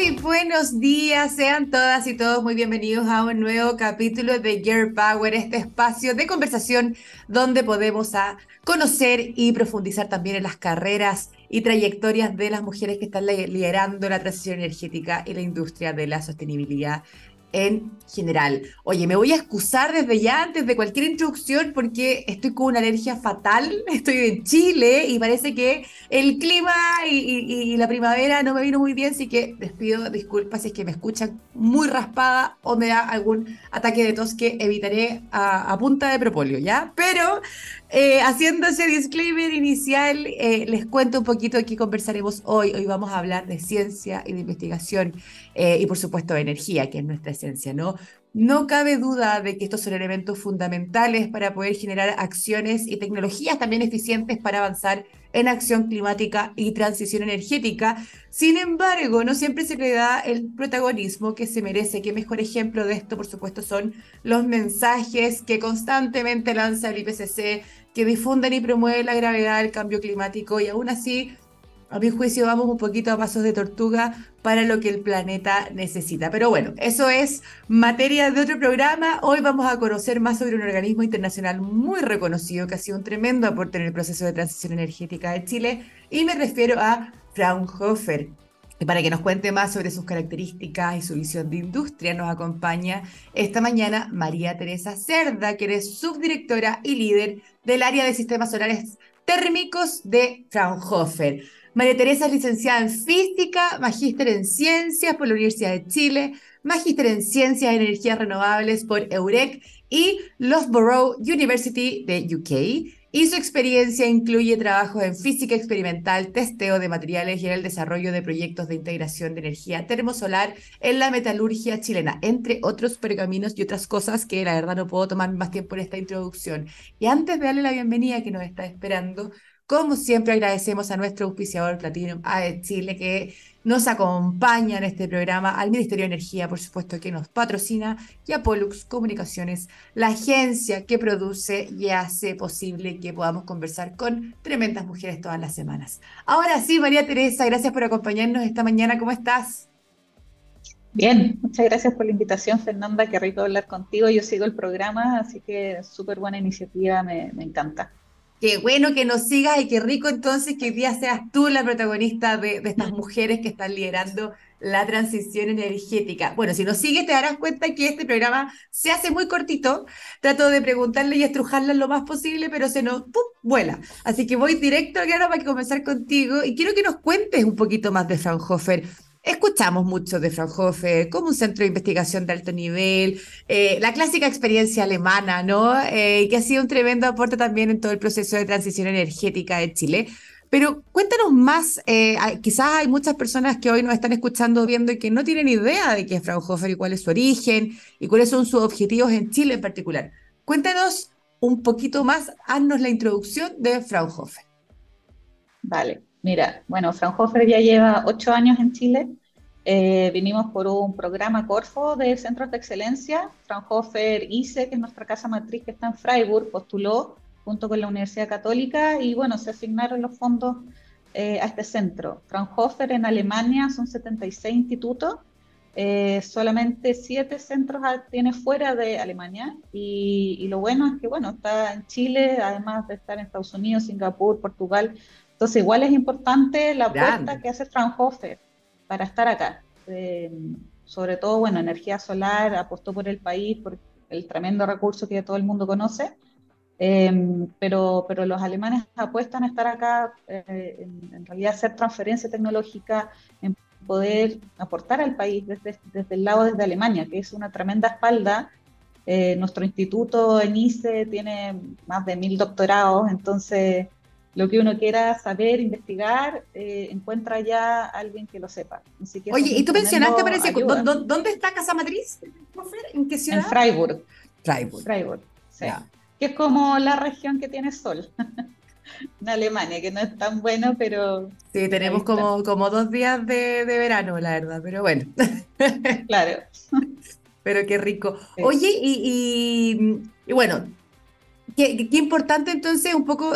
Muy buenos días, sean todas y todos muy bienvenidos a un nuevo capítulo de Gear Power, este espacio de conversación donde podemos conocer y profundizar también en las carreras y trayectorias de las mujeres que están liderando la transición energética y la industria de la sostenibilidad en general. Oye, me voy a excusar desde ya, antes de cualquier introducción, porque estoy con una alergia fatal. Estoy en Chile y parece que el clima y, la primavera no me vino muy bien, así que les pido disculpas si es que me escuchan muy raspada o me da algún ataque de tos que evitaré a, punta de propóleo, ¿ya? Pero eh, haciendo ese disclaimer inicial, eh, les cuento un poquito de qué conversaremos hoy. Hoy vamos a hablar de ciencia y de investigación eh, y por supuesto de energía, que es nuestra esencia, ¿no? No cabe duda de que estos son elementos fundamentales para poder generar acciones y tecnologías también eficientes para avanzar en acción climática y transición energética. Sin embargo, no siempre se le da el protagonismo que se merece. Qué mejor ejemplo de esto, por supuesto, son los mensajes que constantemente lanza el IPCC, que difunden y promueven la gravedad del cambio climático y aún así a mi juicio vamos un poquito a pasos de tortuga para lo que el planeta necesita. Pero bueno, eso es materia de otro programa. Hoy vamos a conocer más sobre un organismo internacional muy reconocido que ha sido un tremendo aporte en el proceso de transición energética de Chile y me refiero a Fraunhofer. Y para que nos cuente más sobre sus características y su visión de industria, nos acompaña esta mañana María Teresa Cerda, que es subdirectora y líder del área de sistemas solares térmicos de Fraunhofer. María Teresa es licenciada en Física, magíster en Ciencias por la Universidad de Chile, magíster en Ciencias y Energías Renovables por EUREC y Loughborough University de UK. Y su experiencia incluye trabajos en física experimental, testeo de materiales y en el desarrollo de proyectos de integración de energía termosolar en la metalurgia chilena, entre otros pergaminos y otras cosas que la verdad no puedo tomar más tiempo en esta introducción. Y antes de darle la bienvenida que nos está esperando, como siempre agradecemos a nuestro auspiciador Platinum AE Chile que nos acompaña en este programa, al Ministerio de Energía, por supuesto, que nos patrocina, y a Pollux Comunicaciones, la agencia que produce y hace posible que podamos conversar con tremendas mujeres todas las semanas. Ahora sí, María Teresa, gracias por acompañarnos esta mañana. ¿Cómo estás? Bien, muchas gracias por la invitación, Fernanda. Qué rico hablar contigo. Yo sigo el programa, así que súper buena iniciativa, me, me encanta. Qué bueno que nos sigas y qué rico entonces que hoy día seas tú la protagonista de, estas mujeres que están liderando la transición energética. Bueno, si nos sigues te darás cuenta que este programa se hace muy cortito. Trato de preguntarle y estrujarla lo más posible, pero se nos ¡pum! vuela. Así que voy directo al grano para comenzar contigo y quiero que nos cuentes un poquito más de Fraunhofer. Escuchamos mucho de Fraunhofer como un centro de investigación de alto nivel, eh, la clásica experiencia alemana, ¿no? Eh, que ha sido un tremendo aporte también en todo el proceso de transición energética de Chile. Pero cuéntanos más, eh, quizás hay muchas personas que hoy nos están escuchando, viendo y que no tienen idea de qué es Fraunhofer y cuál es su origen y cuáles son sus objetivos en Chile en particular. Cuéntanos un poquito más, haznos la introducción de Fraunhofer. Vale. Mira, bueno, Fraunhofer ya lleva ocho años en Chile. Eh, vinimos por un programa Corfo de Centros de Excelencia. Fraunhofer ICE, que es nuestra casa matriz que está en Freiburg, postuló junto con la Universidad Católica y bueno, se asignaron los fondos eh, a este centro. Fraunhofer en Alemania son 76 institutos, eh, solamente siete centros tiene fuera de Alemania y, y, lo bueno es que bueno, está en Chile, además de estar en Estados Unidos, Singapur, Portugal, entonces, igual es importante la apuesta que hace Fraunhofer para estar acá. Eh, sobre todo, bueno, energía solar, apostó por el país, por el tremendo recurso que todo el mundo conoce, em, pero, pero los alemanes apuestan a estar acá, eh, en, realidad hacer transferencia tecnológica, en poder aportar al país desde, desde el lado desde Alemania, que es una tremenda espalda. Eh, nuestro instituto en ICE tiene más de mil doctorados, entonces lo que uno quiera saber, investigar, eh, encuentra ya alguien que lo sepa. Oye, y tú mencionaste, parece, ¿dónde está Casa Matriz? ¿En qué ciudad? En Freiburg. Freiburg. Freiburg, sí. Que es como la región que tiene sol. en Alemania, que no es tan bueno, pero... Sí, tenemos como, como dos días de, verano, la verdad, pero bueno. claro. Pero qué rico. Oye, y, y bueno, Qué, importante entonces un poco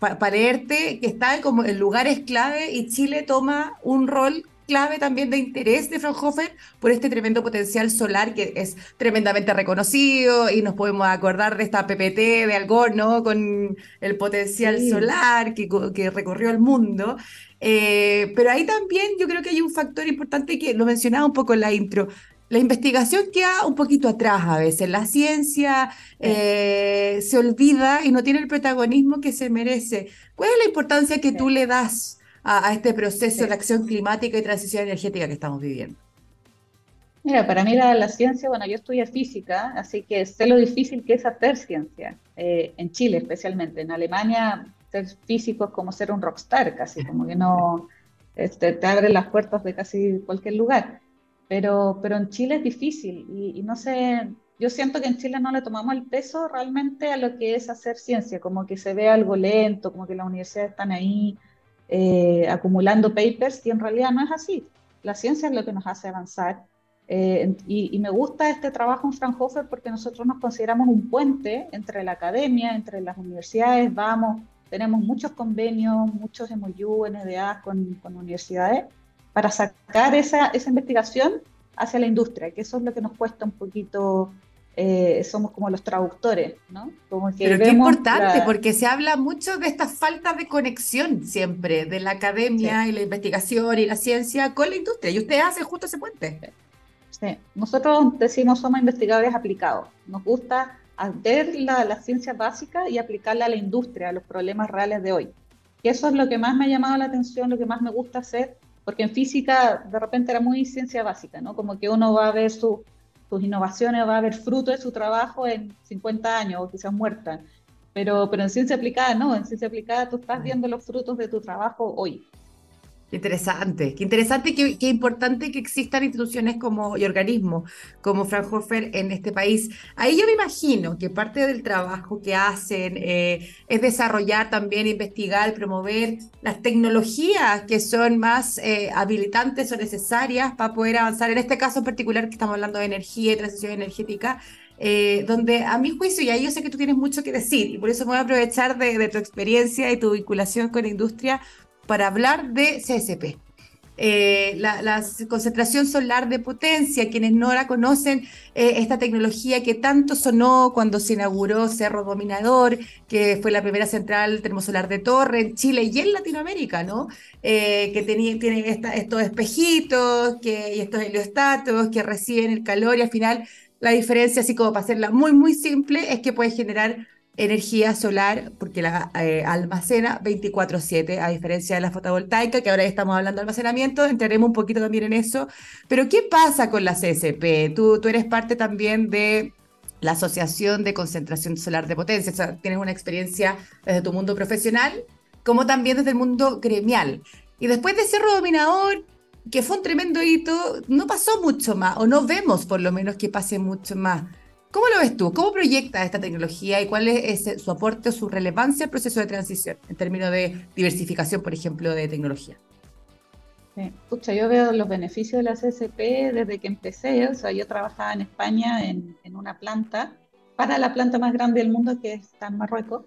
para leerte que está como en lugares clave y Chile toma un rol clave también de interés de Fraunhofer por este tremendo potencial solar que es tremendamente reconocido y nos podemos acordar de esta PPT de Algor, ¿no? Con el potencial solar que, que, recorrió el mundo. Eh, pero ahí también yo creo que hay un factor importante que lo mencionaba un poco en la intro. La investigación queda un poquito atrás a veces. La ciencia eh, se olvida y no tiene el protagonismo que se merece. ¿Cuál es la importancia que tú le das a, este proceso de acción climática y transición energética que estamos viviendo? Mira, para mí la, ciencia, bueno, yo estudié física, así que sé lo difícil que es hacer ciencia, eh, en Chile especialmente. En Alemania, ser físico es como ser un rockstar, casi, como que no este, te abre las puertas de casi cualquier lugar. Pero, pero en Chile es difícil y, y no sé, yo siento que en Chile no le tomamos el peso realmente a lo que es hacer ciencia, como que se ve algo lento, como que las universidades están ahí eh, acumulando papers y en realidad no es así. La ciencia es lo que nos hace avanzar. Eh, y, me gusta este trabajo en Fraunhofer porque nosotros nos consideramos un puente entre la academia, entre las universidades, vamos, tenemos muchos convenios, muchos MOU, NDA con, con universidades para sacar esa, esa investigación hacia la industria, que eso es lo que nos cuesta un poquito eh, somos como los traductores, ¿no? Como que Pero qué importante, porque se habla mucho de esta falta de conexión siempre de la academia y la investigación y la ciencia con la industria, y usted hace justo ese puente. Sí, nosotros decimos somos investigadores aplicados, nos gusta ver la, la ciencia básica y aplicarla a la industria, a los problemas reales de hoy. Y eso es lo que más me ha llamado la atención, lo que más me gusta hacer, porque en física de repente era muy ciencia básica, ¿no? Como que uno va a ver su sus innovaciones va a haber fruto de su trabajo en 50 años o quizás muerta. Pero, pero en ciencia aplicada no, en ciencia aplicada tú estás viendo los frutos de tu trabajo hoy. Qué interesante, qué interesante, qué, qué, importante que existan instituciones como y organismos como Fraunhofer en este país. Ahí yo me imagino que parte del trabajo que hacen eh, es desarrollar también, investigar, promover las tecnologías que son más eh, habilitantes o necesarias para poder avanzar. En este caso en particular que estamos hablando de energía y transición energética, eh, donde a mi juicio, y ahí yo sé que tú tienes mucho que decir, y por eso me voy a aprovechar de, de tu experiencia y tu vinculación con la industria para hablar de CSP. Eh, la, concentración solar de potencia, quienes no la conocen, eh, esta tecnología que tanto sonó cuando se inauguró Cerro Dominador, que fue la primera central termosolar de torre en Chile y en Latinoamérica, ¿no? Eh, que tenía, tiene estos espejitos que, y estos heliostatos que reciben el calor y al final la diferencia, así como para hacerla muy, muy simple, es que puede generar energía solar porque la eh, almacena 24/7, a diferencia de la fotovoltaica, que ahora estamos hablando de almacenamiento, entraremos un poquito también en eso. Pero ¿qué pasa con la CSP? Tú, tú eres parte también de la Asociación de Concentración Solar de Potencia, o sea, tienes una experiencia desde tu mundo profesional, como también desde el mundo gremial. Y después de Cerro Dominador, que fue un tremendo hito, no pasó mucho más, o no vemos por lo menos que pase mucho más. ¿Cómo lo ves tú? ¿Cómo proyecta esta tecnología y cuál es su aporte o su relevancia al proceso de transición en términos de diversificación, por ejemplo, de tecnología? Sí. yo veo los beneficios de la CSP desde que empecé. O sea, yo trabajaba en España en, una planta, para la planta más grande del mundo que está en Marruecos.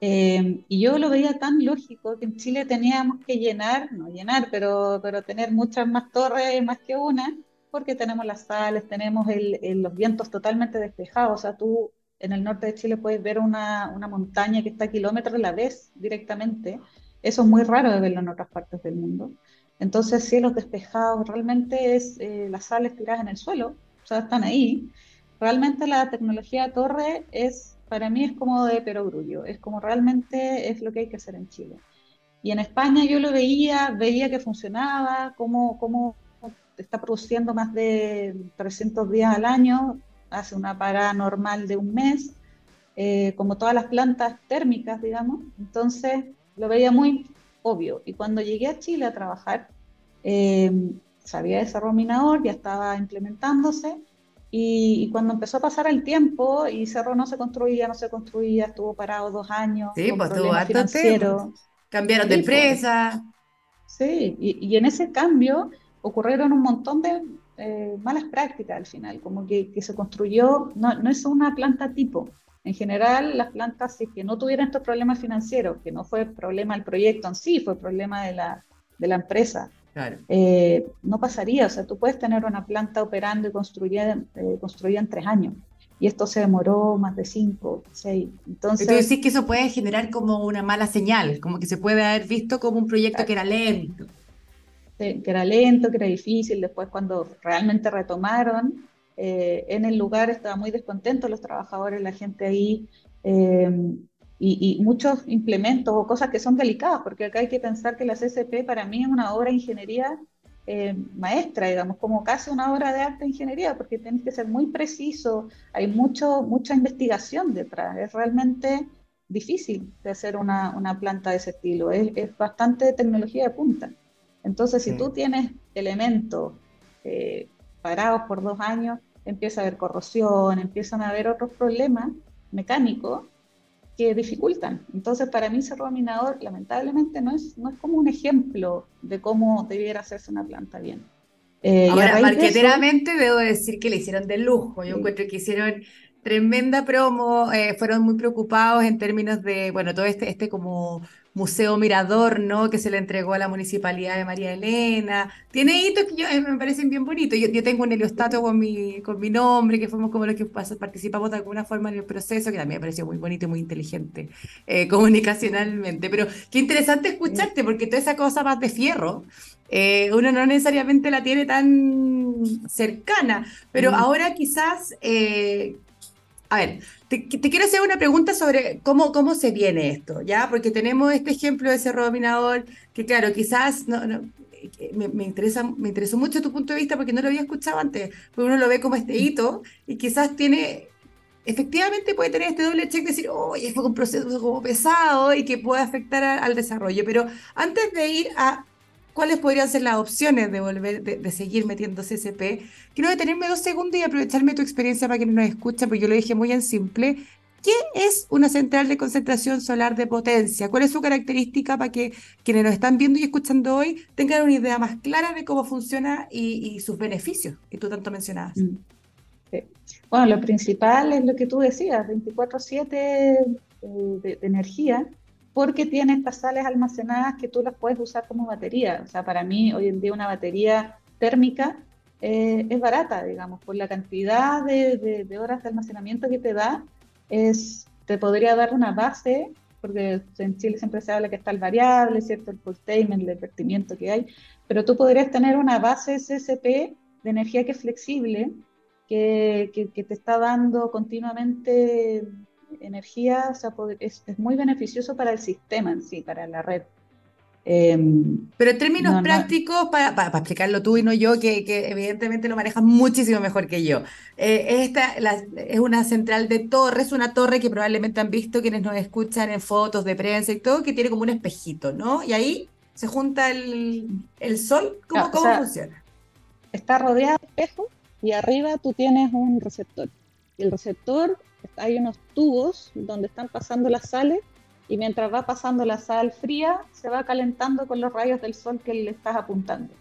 Eh, y yo lo veía tan lógico que en Chile teníamos que llenar, no llenar, pero, pero tener muchas más torres, más que una, porque tenemos las sales, tenemos los vientos totalmente despejados. O sea, tú en el norte de Chile puedes ver una, montaña que está a kilómetros, la ves directamente. Eso es muy raro de verlo en otras partes del mundo. Entonces, cielos despejados, realmente es eh, las sales tiradas en el suelo, o sea, están ahí. Realmente la tecnología torre es, para mí, es como de perogrullo, es como realmente es lo que hay que hacer en Chile. Y en España yo lo veía, veía que funcionaba, cómo, cómo está produciendo más de 300 días al año, hace una parada normal de un mes, eh, como todas las plantas térmicas, digamos. Entonces lo veía muy obvio. Y cuando llegué a Chile a trabajar, eh, sabía de Cerro Minador, ya estaba implementándose. Y, cuando empezó a pasar el tiempo y Cerro no se construía, no se construía, estuvo parado dos años. Sí, pues estuvo financiero. Cambiaron de pues. empresa. Sí, y, y en ese cambio ocurrieron un montón de eh, malas prácticas al final, como que, se construyó, no, no, es una planta tipo. En general, las plantas, si que no tuvieran estos problemas financieros, que no fue problema del proyecto en sí, fue problema de la, de la empresa, eh, no pasaría. O sea, tú puedes tener una planta operando y construida, eh, construida en tres años. Y esto se demoró más de cinco, seis. Entonces, tú decís que eso puede generar como una mala señal, como que se puede haber visto como un proyecto que era lento. Que era lento, que era difícil. Después, cuando realmente retomaron, eh, en el lugar estaban muy descontentos los trabajadores, la gente ahí. y, y, muchos implementos o cosas que son delicadas, porque acá hay que pensar que la CCP para mí es una obra de ingeniería eh, maestra, digamos, como casi una obra de arte de ingeniería, porque tienes que ser muy preciso, hay mucho, mucha investigación detrás, es realmente difícil de hacer una, una planta de ese estilo, es, es, bastante tecnología de punta. Entonces, si tú tienes elementos eh, parados por dos años, empieza a haber corrosión, empiezan a haber otros problemas mecánicos que dificultan. Entonces, para mí, Cerro Minador, lamentablemente, no es, no es como un ejemplo de cómo debiera hacerse una planta bien. Eh, Ahora, marqueteramente de debo decir que le hicieron de lujo. Yo encuentro que hicieron tremenda promo, eh, fueron muy preocupados en términos de, bueno, todo este, este como Museo Mirador, ¿no? Que se le entregó a la Municipalidad de María Elena. Tiene hitos que yo, eh, me parecen bien bonitos. Yo, yo, tengo un heliostato con mi, con mi nombre, que fuimos como los que participamos de alguna forma en el proceso, que también me pareció muy bonito y muy inteligente eh, comunicacionalmente. Pero qué interesante escucharte, porque toda esa cosa más de fierro, eh, uno no necesariamente la tiene tan cercana. Pero ahora quizás a ver, te, quiero hacer una pregunta sobre cómo, cómo se viene esto, ¿ya? Porque tenemos este ejemplo de ese dominador, que claro, quizás no, me, interesa, me interesó mucho tu punto de vista porque no lo había escuchado antes, porque uno lo ve como este hito y quizás tiene, efectivamente puede tener este doble check de decir, oye, fue un proceso como pesado y que puede afectar al desarrollo, pero antes de ir a cuáles podrían ser las opciones de volver, de, seguir metiendo CCP. Quiero detenerme dos segundos y aprovecharme tu experiencia para quienes nos escuchan, porque yo lo dije muy en simple. ¿Qué es una central de concentración solar de potencia? ¿Cuál es su característica para que quienes nos están viendo y escuchando hoy tengan una idea más clara de cómo funciona y, sus beneficios que tú tanto mencionabas? Mm. Bueno, lo principal es lo que tú decías, 24/7 eh, de energía porque tiene estas sales almacenadas que tú las puedes usar como batería. O sea, para mí hoy en día una batería térmica eh, es barata, digamos, por la cantidad de, horas de almacenamiento que te da, es, te podría dar una base, porque en Chile siempre se habla que está el variable, ¿cierto? El containment, el vertimiento que hay, pero tú podrías tener una base SSP de energía que es flexible, que, que te está dando continuamente energía es, muy beneficioso para el sistema en sí, para la red. Em, Pero en términos prácticos, Para, para, explicarlo tú y no yo, que, que evidentemente lo manejas muchísimo mejor que yo. Eh, esta es una central de torres, una torre que probablemente han visto quienes nos escuchan en fotos de prensa y todo, que tiene como un espejito, ¿no? Y ahí se junta el, el sol. ¿Cómo, ah, cómo funciona? Está rodeado de espejos y arriba tú tienes un receptor. El receptor hay unos tubos donde están pasando las sales y mientras va pasando la sal fría, se va calentando con los rayos del sol que le estás apuntando.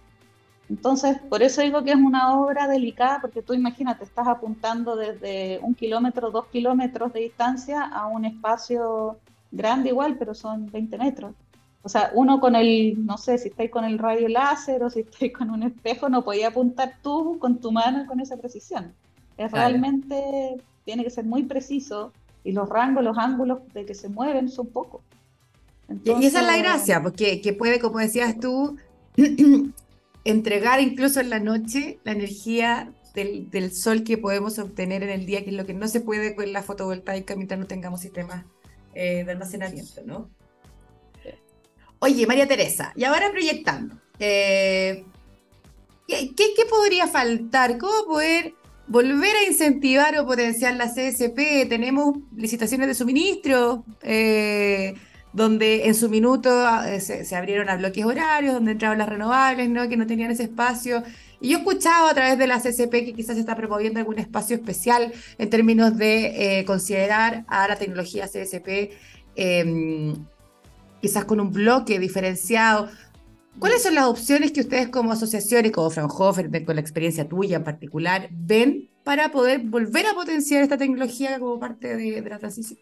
Entonces, por eso digo que es una obra delicada, porque tú imagínate, estás apuntando desde un kilómetro, dos kilómetros de distancia a un espacio grande igual, pero son 20 metros. O sea, uno con el, no sé, si estáis con el rayo láser o si estáis con un espejo, no podía apuntar tú con tu mano con esa precisión. Es realmente tiene que ser muy preciso y los rangos, los ángulos de que se mueven son pocos. y esa es la gracia, porque que puede, como decías tú, entregar incluso en la noche la energía del, del, sol que podemos obtener en el día, que es lo que no se puede con la fotovoltaica mientras no tengamos sistemas eh, de almacenamiento, ¿no? Oye, María Teresa, y ahora proyectando, eh, ¿qué, ¿qué, podría faltar? ¿Cómo poder volver a incentivar o potenciar la CSP. Tenemos licitaciones de suministro, eh, donde en su minuto eh, se, abrieron a bloques horarios, donde entraban las renovables, ¿no? que no tenían ese espacio. Y yo he escuchado a través de la CSP que quizás se está promoviendo algún espacio especial en términos de eh, considerar a la tecnología CSP em, quizás con un bloque diferenciado. ¿Cuáles son las opciones que ustedes como asociaciones, como Fraunhofer, con la experiencia tuya en particular, ven para poder volver a potenciar esta tecnología como parte de, la transición?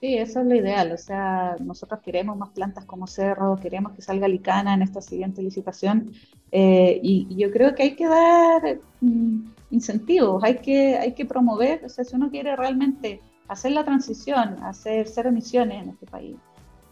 Sí, eso es lo ideal. O sea, nosotros queremos más plantas como Cerro, queremos que salga Licana en esta siguiente licitación. Eh, y, yo creo que hay que dar mm, incentivos, hay que, hay que promover. O sea, si uno quiere realmente hacer la transición, hacer cero emisiones en este país,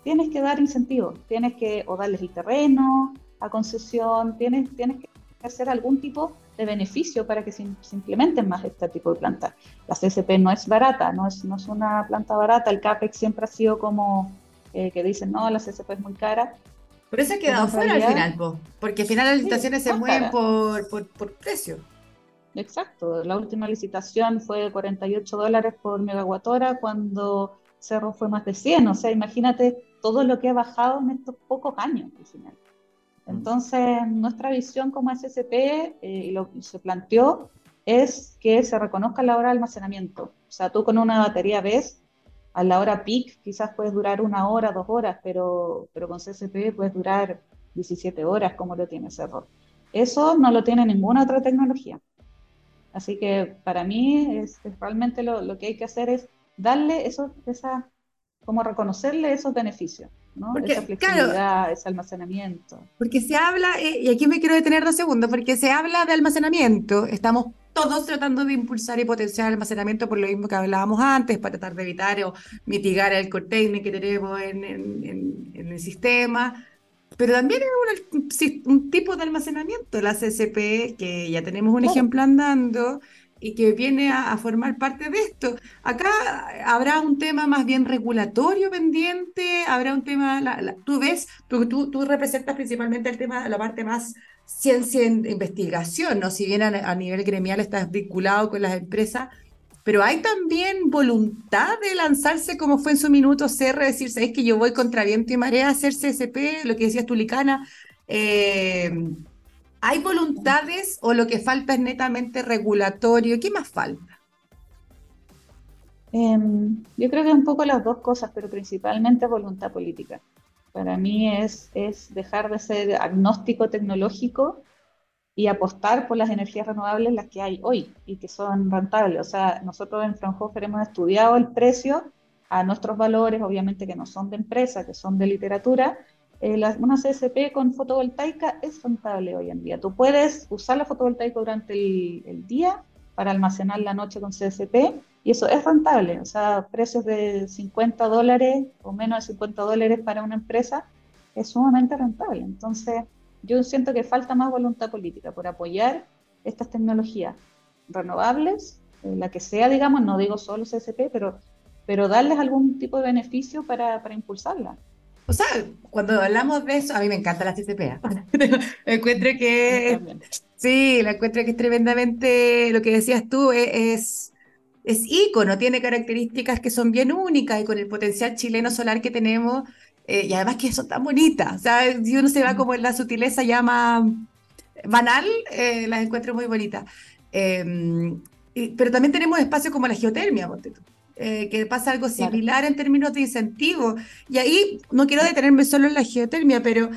tienes que dar incentivos, tienes que o darles el terreno a concesión, tienes, tienes que hacer algún tipo de beneficio para que se, implementen más este tipo de plantas. La CSP no es barata, no es, no es una planta barata, el CAPEX siempre ha sido como eh, que dicen, no, la CSP es muy cara. Por eso ha quedado fuera al final, porque al final las licitaciones se mueven por, por, por, precio. Exacto, la última licitación fue de 48 dólares por megawatt hora cuando Cerro fue más de 100, o sea, imagínate todo lo que ha bajado en estos pocos años al final. Entonces, nuestra visión como SSP, eh, y lo que se planteó, es que se reconozca la hora de almacenamiento. O sea, tú con una batería ves, a la hora peak quizás puedes durar una hora, dos horas, pero, pero con CSP puedes durar 17 horas como lo tiene Cerro. Eso no lo tiene ninguna otra tecnología. Así que para mí es, realmente lo, lo, que hay que hacer es darle eso, esa, como reconocerle esos beneficios. Porque, esa flexibilidad, ese almacenamiento. Porque se habla, eh, y aquí me quiero detener dos segundos, porque se habla de almacenamiento, estamos todos tratando de impulsar y potenciar el almacenamiento por lo mismo que hablábamos antes, para tratar de evitar o mitigar el curtailment que tenemos en, en, el sistema, pero también es un, tipo de almacenamiento, la CSP, que ya tenemos un ejemplo andando, y que viene a, formar parte de esto. Acá habrá un tema más bien regulatorio pendiente, habrá un tema, tú ves, tú, representas principalmente el tema, la parte más ciencia e investigación, ¿no? Si bien a, nivel gremial estás vinculado con las empresas, pero hay también voluntad de lanzarse como fue en su minuto CR, decir, sabes que yo voy contra viento y marea a hacer CSP, lo que decías tú, Licana, eh, ¿Hay voluntades o lo que falta es netamente regulatorio? ¿Qué más falta? Em, yo creo que un poco las dos cosas, pero principalmente voluntad política. Para mí es, es dejar de ser agnóstico tecnológico y apostar por las energías renovables las que hay hoy y que son rentables. O sea, nosotros en Fraunhofer hemos estudiado el precio a nuestros valores, obviamente que no son de empresa, que son de literatura, eh, una CSP con fotovoltaica es rentable hoy en día. Tú puedes usar la fotovoltaica durante el, día para almacenar la noche con CSP y eso es rentable. O sea, precios de 50 dólares o menos de 50 dólares para una empresa es sumamente rentable. Entonces, yo siento que falta más voluntad política por apoyar estas tecnologías renovables, eh, la que sea, digamos, no digo solo CSP, pero, pero darles algún tipo de beneficio para, para impulsarla. O sea, cuando hablamos de eso, a mí me encanta la CCPA. encuentro que sí, la encuentro que es tremendamente lo que decías tú, e, es, es, ícono, tiene características que son bien únicas y con el potencial chileno solar que tenemos, eh, y además que son tan bonitas. O sea, si uno se va como en la sutileza llama banal, eh, las encuentro muy bonitas. Em, pero también tenemos espacios como la geotermia, ponte tú. Eh, que pasa algo similar en términos de incentivo. Y ahí no quiero detenerme solo en la geotermia, pero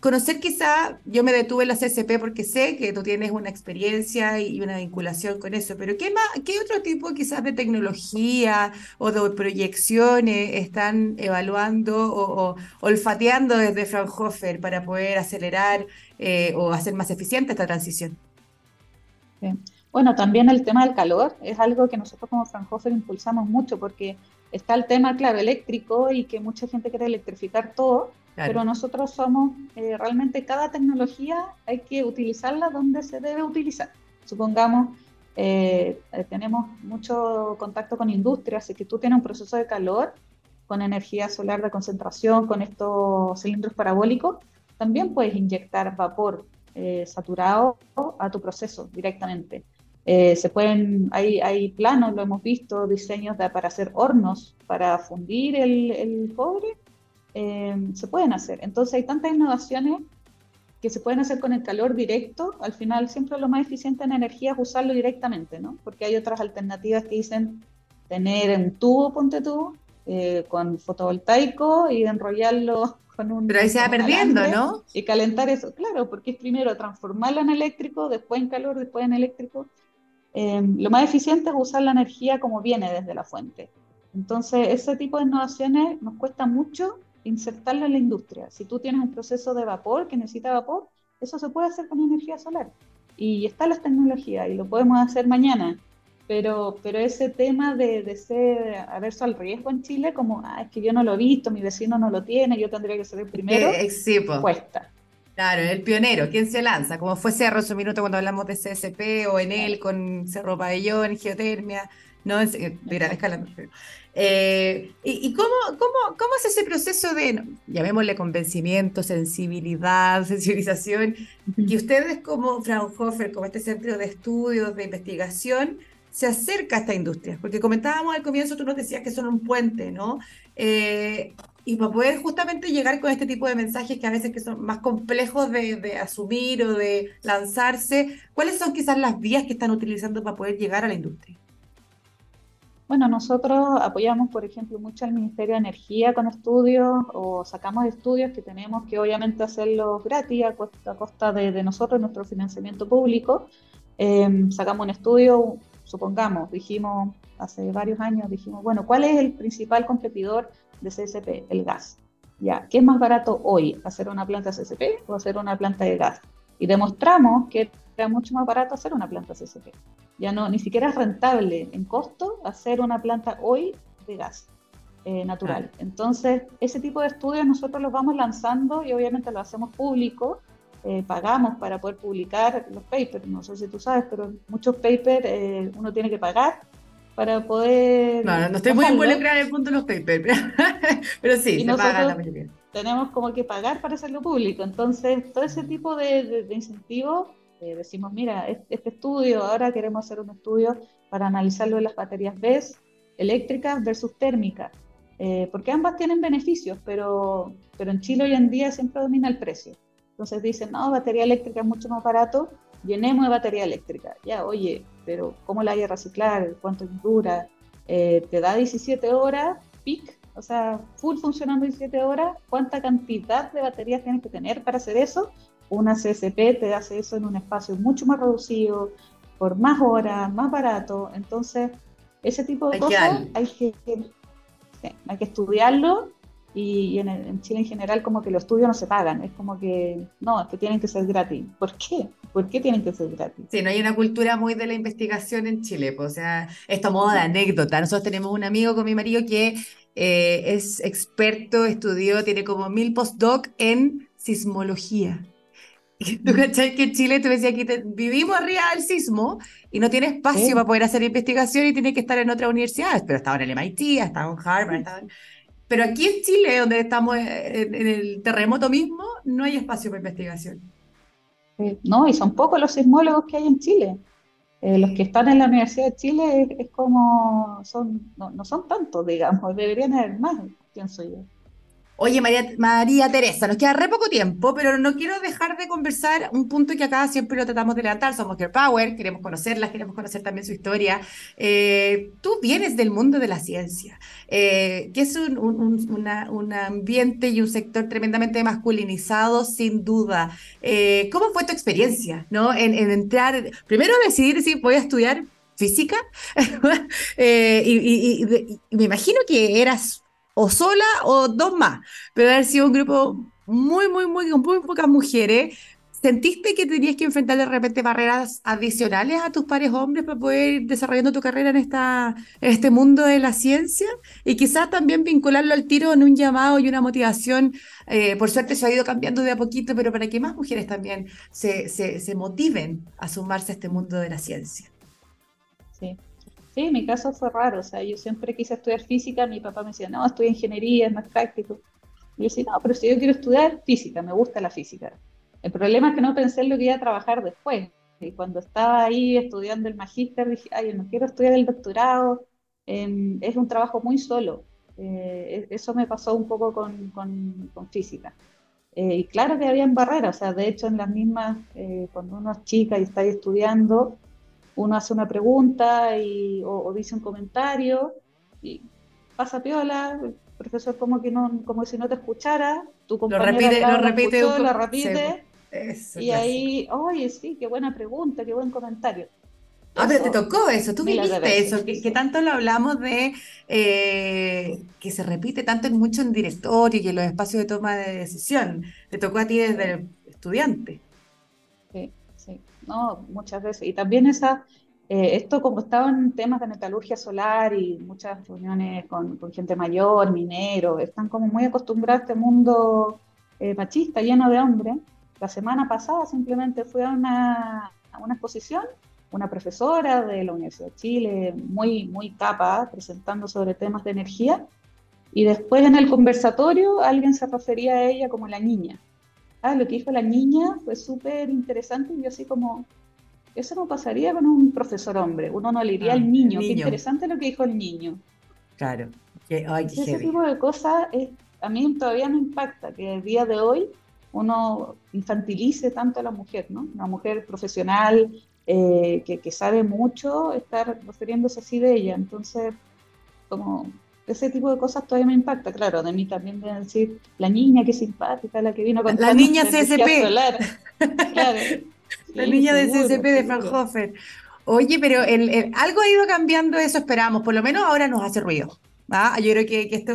conocer quizá, yo me detuve en la CSP porque sé que tú tienes una experiencia y una vinculación con eso, pero ¿qué, más, qué otro tipo quizás de tecnología o de proyecciones están evaluando o, olfateando desde Fraunhofer para poder acelerar eh, o hacer más eficiente esta transición? Bueno, también el tema del calor es algo que nosotros como Fraunhofer impulsamos mucho porque está el tema, claro, eléctrico y que mucha gente quiere electrificar todo, pero nosotros somos, eh, realmente cada tecnología hay que utilizarla donde se debe utilizar. Supongamos, eh, eh, tenemos mucho contacto con industria, así que tú tienes un proceso de calor con energía solar de concentración, con estos cilindros parabólicos, también puedes inyectar vapor saturado a tu proceso directamente. Eh, se pueden, hay, hay, planos, lo hemos visto, diseños para hacer hornos para fundir el, el cobre, eh, se pueden hacer. Entonces hay tantas innovaciones que se pueden hacer con el calor directo. Al final siempre lo más eficiente en energía es usarlo directamente, ¿no? Porque hay otras alternativas que dicen tener un tubo, ponte tú, eh, con fotovoltaico y enrollarlo con un... Pero ahí se va perdiendo, ¿no? Y calentar eso, claro, porque es primero transformarlo en eléctrico, después en calor, después en eléctrico. Em, lo más eficiente es usar la energía como viene desde la fuente. Entonces, ese tipo de innovaciones nos cuesta mucho insertarlo en la industria. Si tú tienes un proceso de vapor que necesita vapor, eso se puede hacer con energía solar. Y están las tecnologías y lo podemos hacer mañana. Pero, pero ese tema de, de ser averso al riesgo en Chile, como, ah, es que yo no lo he visto, mi vecino no lo tiene, yo tendría que ser el primero, Eh, sí, po. cuesta. Claro, el pionero, ¿quién se lanza? Como fue Cerro en su minuto cuando hablamos de CSP o Enel con Cerro Pabellón, geotermia, ¿no? En- en gran escala. Eh, ¿y, y cómo, cómo, cómo es ese proceso de, llamémosle convencimiento, sensibilidad, sensibilización, que ustedes como Fraunhofer, como este centro de estudios, de investigación, se acerca a esta industria? Porque comentábamos al comienzo, tú nos decías que son un puente, ¿no? Eh, y para poder justamente llegar con este tipo de mensajes que a veces que son más complejos de, asumir o de lanzarse, ¿cuáles son quizás las vías que están utilizando para poder llegar a la industria? Bueno, nosotros apoyamos, por ejemplo, mucho al Ministerio de Energía con estudios o sacamos estudios que tenemos que obviamente hacerlos gratis a costa, de, nosotros, nuestro financiamiento público. Eh, sacamos un estudio, supongamos, dijimos hace varios años, dijimos, bueno, ¿cuál es el principal competidor de CSP? El gas. Ya, ¿qué es más barato hoy? ¿Hacer una planta CSP o hacer una planta de gas? Y demostramos que era mucho más barato hacer una planta CSP. Ya no, ni siquiera es rentable en costo hacer una planta hoy de gas eh, natural. Entonces, ese tipo de estudios nosotros los vamos lanzando y obviamente lo hacemos público. eh, pagamos para poder publicar los papers. No sé si tú sabes, pero muchos papers eh, uno tiene que pagar para poder. No, no estoy muy involucrada en el punto de los papers, pero, pero sí, Y se paga nosotros- la mayoría. tenemos como que pagar para hacerlo público. Entonces, todo ese tipo de, de, de incentivos, eh, decimos, mira, es- este estudio, ahora queremos hacer un estudio para analizarlo de las baterías BESS eléctricas versus térmicas, Eh, porque ambas tienen beneficios, pero, pero en Chile hoy en día siempre domina el precio. Entonces dicen, no, batería eléctrica es mucho más barato, llenemos de batería eléctrica. Ya, oye, pero ¿cómo la hay a reciclar? ¿Cuánto dura? Eh, ¿Te da 17 horas peak? O sea, full funcionando 17 horas, ¿cuánta cantidad de baterías tienes que tener para hacer eso? Una CSP te hace eso en un espacio mucho más reducido, por más horas, más barato. Entonces, ese tipo de Hay cosas hay que, hay que estudiarlo y, en, el- en Chile en general como que los estudios no se pagan. Es como que, no, es que tienen que ser gratis. ¿Por qué? ¿Por qué tienen que ser gratis? Sí, no hay una cultura muy de la investigación en Chile, pues, o sea, esto a modo de anécdota. Nosotros tenemos un amigo con mi marido que eh, es experto, estudió, tiene como mil postdoc en sismología. Tú cachai que en Chile, tú decías aquí te- vivimos arriba del sismo y no tiene espacio Sí. para poder hacer investigación y tiene que estar en otras universidades, pero estaba en el MIT, estaba en Harvard, estaba en- Pero aquí en Chile, donde estamos eh, en, el terremoto mismo, no hay espacio para investigación. Eh, No, y son pocos los sismólogos que hay en Chile. Eh, los que están en la Universidad de Chile es, es como, son, no, no son tantos, digamos, deberían haber más, pienso yo. Oye, María, Teresa, nos queda re poco tiempo, pero no quiero dejar de conversar un punto que acá siempre lo tratamos de levantar. Somos Girl Power, queremos conocerlas, queremos conocer también su historia. Eh, tú vienes del mundo de la ciencia, eh, que es un, un- un- ambiente y un sector tremendamente masculinizado, sin duda. Eh, ¿cómo fue tu experiencia, no? En, en entrar, primero decidir si voy a estudiar física, eh, y me imagino que eras o sola o dos más, pero haber sido un grupo muy, muy, muy, con muy pocas mujeres. ¿Sentiste que tenías que enfrentar de repente barreras adicionales a tus pares hombres para poder ir desarrollando tu carrera en esta, en este mundo de la ciencia? Y quizás también vincularlo al tiro en un llamado y una motivación. eh, por suerte se ha ido cambiando de a poquito, pero para que más mujeres también se, se, se motiven a sumarse a este mundo de la ciencia. Sí. Sí, mi caso fue raro, o sea, yo siempre quise estudiar física, mi papá me decía, no, estudia ingeniería, es más práctico. Y yo decía, no, pero si yo quiero estudiar física, me gusta la física. El problema es que no pensé en lo que iba a trabajar después. Y cuando estaba ahí estudiando el magíster, dije, ay, yo no quiero estudiar el doctorado, em, es un trabajo muy solo. Eh, e- eso me pasó un poco con, con- con física. Eh, y claro que habían barreras, o sea, de hecho en las mismas, eh, cuando uno es chica y está ahí estudiando, uno hace una pregunta y, o, o dice un comentario y pasa piola, el profesor como que no, como si no te escuchara, tu Lo compañero repite, lo lo repite, escuchó, lo repite, sí, eso, y ahí, oye, sí, qué buena pregunta, qué buen comentario. Ah, pero te tocó eso, tú viviste eso, que, tanto lo hablamos de eh, que se repite tanto en mucho en directorio y en los espacios de toma de decisión. Te tocó a ti desde el estudiante. Sí, no, muchas veces. Y también esa, eh, esto como estaba en temas de metalurgia solar y muchas reuniones con, gente mayor, minero, están como muy acostumbrados a este mundo eh, machista, lleno de hombres. La semana pasada simplemente fui a una, a una exposición una profesora de la Universidad de Chile, muy, muy capa, presentando sobre temas de energía, y después en el conversatorio alguien se refería a ella como la niña. Ah, lo que dijo la niña fue súper interesante y yo así como, eso no pasaría con un profesor hombre, uno no le diría al ah, niño, qué interesante lo que dijo el niño. Claro, ese tipo de cosas a mí todavía me impacta, que el día de hoy uno infantilice tanto a la mujer, ¿no? Una mujer profesional, eh, que, sabe mucho, estar refiriéndose así de ella. Entonces, como ese tipo de cosas todavía me impacta, claro, de mí también de decir, la niña que simpática, la que vino con La niña CSP. claro. la niña de CSP de Fraunhofer. Oye, pero el, algo ha ido cambiando eso, esperamos, por lo menos ahora nos hace ruido. ¿ah? Yo creo que, que, esto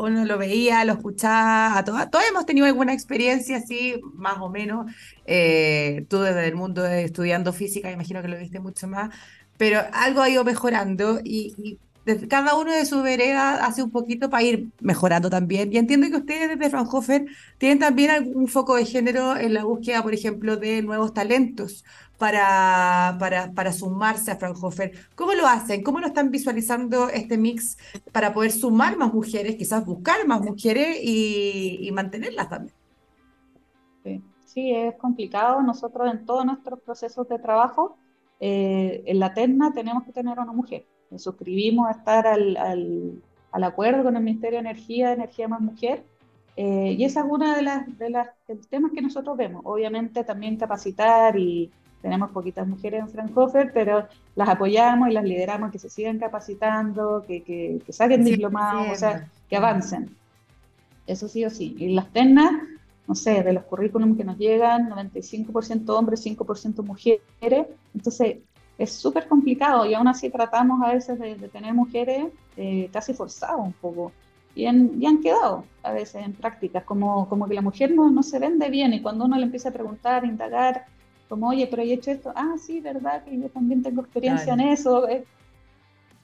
uno lo veía, lo escuchaba, a todos, todos hemos tenido alguna experiencia así, más o menos, eh, tú desde el mundo de estudiando física, imagino que lo viste mucho más, pero algo ha ido mejorando y, cada uno de su vereda hace un poquito para ir mejorando también. Y entiendo que ustedes desde Fraunhofer tienen también algún foco de género en la búsqueda, por ejemplo, de nuevos talentos para, para, para sumarse a Fraunhofer. ¿Cómo lo hacen? ¿Cómo lo están visualizando este mix para poder sumar más mujeres, quizás buscar más mujeres y, mantenerlas también? Sí sí, es complicado. Nosotros en todos nuestros procesos de trabajo, eh, en la terna tenemos que tener una mujer. Nos suscribimos a estar al, al, acuerdo con el Ministerio de Energía, Energía más Mujer, eh, y esa es una de las, de las temas que nosotros vemos. Obviamente también capacitar y tenemos poquitas mujeres en Fraunhofer, pero las apoyamos y las lideramos que se sigan capacitando, que, que, saquen diplomados, o sea, que avancen. Eso sí o sí. Y las ternas no sé, de los currículums que nos llegan, 95% hombres, 5% mujeres. Entonces, es súper complicado y aún así tratamos a veces de, tener mujeres eh, casi forzadas un poco. Y, han quedado a veces en prácticas, como, como que la mujer no, no se vende bien y cuando uno le empieza a preguntar, indagar, como, oye, pero he hecho esto, ah, sí, verdad que yo también tengo experiencia en eso.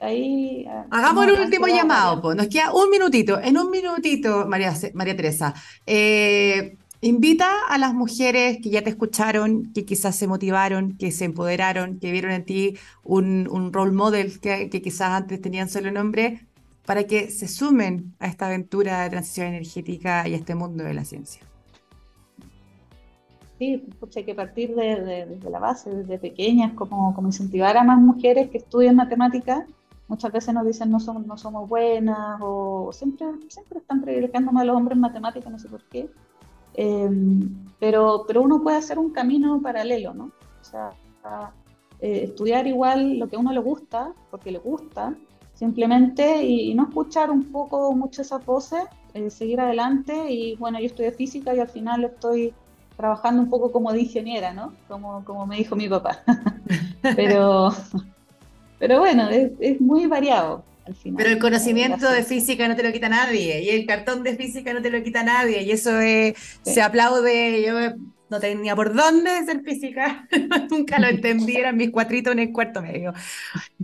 Ahí, ah, Hagamos el último llamado, pues. nos queda un minutito. En un minutito, María, María Teresa, eh, invita a las mujeres que ya te escucharon, que quizás se motivaron, que se empoderaron, que vieron en ti un, role model que, quizás antes tenían solo nombre, para que se sumen a esta aventura de transición energética y a este mundo de la ciencia. Sí, hay que partir de, la base, desde pequeñas, como, como incentivar a más mujeres que estudien matemáticas muchas veces nos dicen no somos, no somos buenas o siempre, siempre están privilegiando más a los hombres en matemáticas, no sé por qué. Em, pero, pero uno puede hacer un camino paralelo, ¿no? O sea, eh, estudiar igual lo que a uno le gusta, porque le gusta, simplemente, y, no escuchar un poco mucho esas voces, eh, seguir adelante. Y bueno, yo estudié física y al final estoy trabajando un poco como de ingeniera, ¿no? Como, como me dijo mi papá. pero, pero bueno, es, muy variado. Al final, Pero el conocimiento de física no te lo quita nadie, y el cartón de física no te lo quita nadie, y eso se aplaude. Yo no tenía por dónde ser física, nunca lo entendí, eran mis cuatritos en el cuarto medio.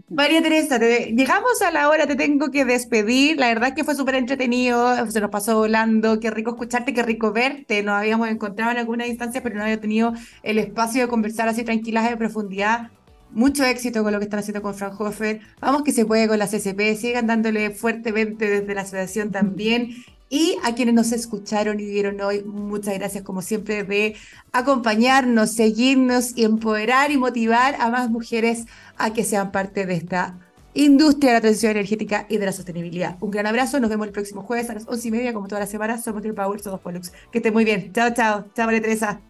María Teresa, llegamos a la hora, te tengo que despedir. La verdad es que fue súper entretenido, se nos pasó volando, qué rico escucharte, qué rico verte. Nos habíamos encontrado en alguna instancia, pero no había tenido el espacio de conversar así tranquilas de profundidad mucho éxito con lo que están haciendo con Fraunhofer. Vamos que se puede con la CCP. Sigan dándole fuertemente desde la asociación también. Y a quienes nos escucharon y vieron hoy, muchas gracias como siempre de acompañarnos, seguirnos y empoderar y motivar a más mujeres a que sean parte de esta industria de la transición energética y de la sostenibilidad. Un gran abrazo, nos vemos el próximo jueves a las once y media, como todas las semanas. Somos Triple Power, somos Pollux. Que esté muy bien. Chao, chao. Chao, María Teresa.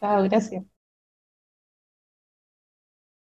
Chao, gracias.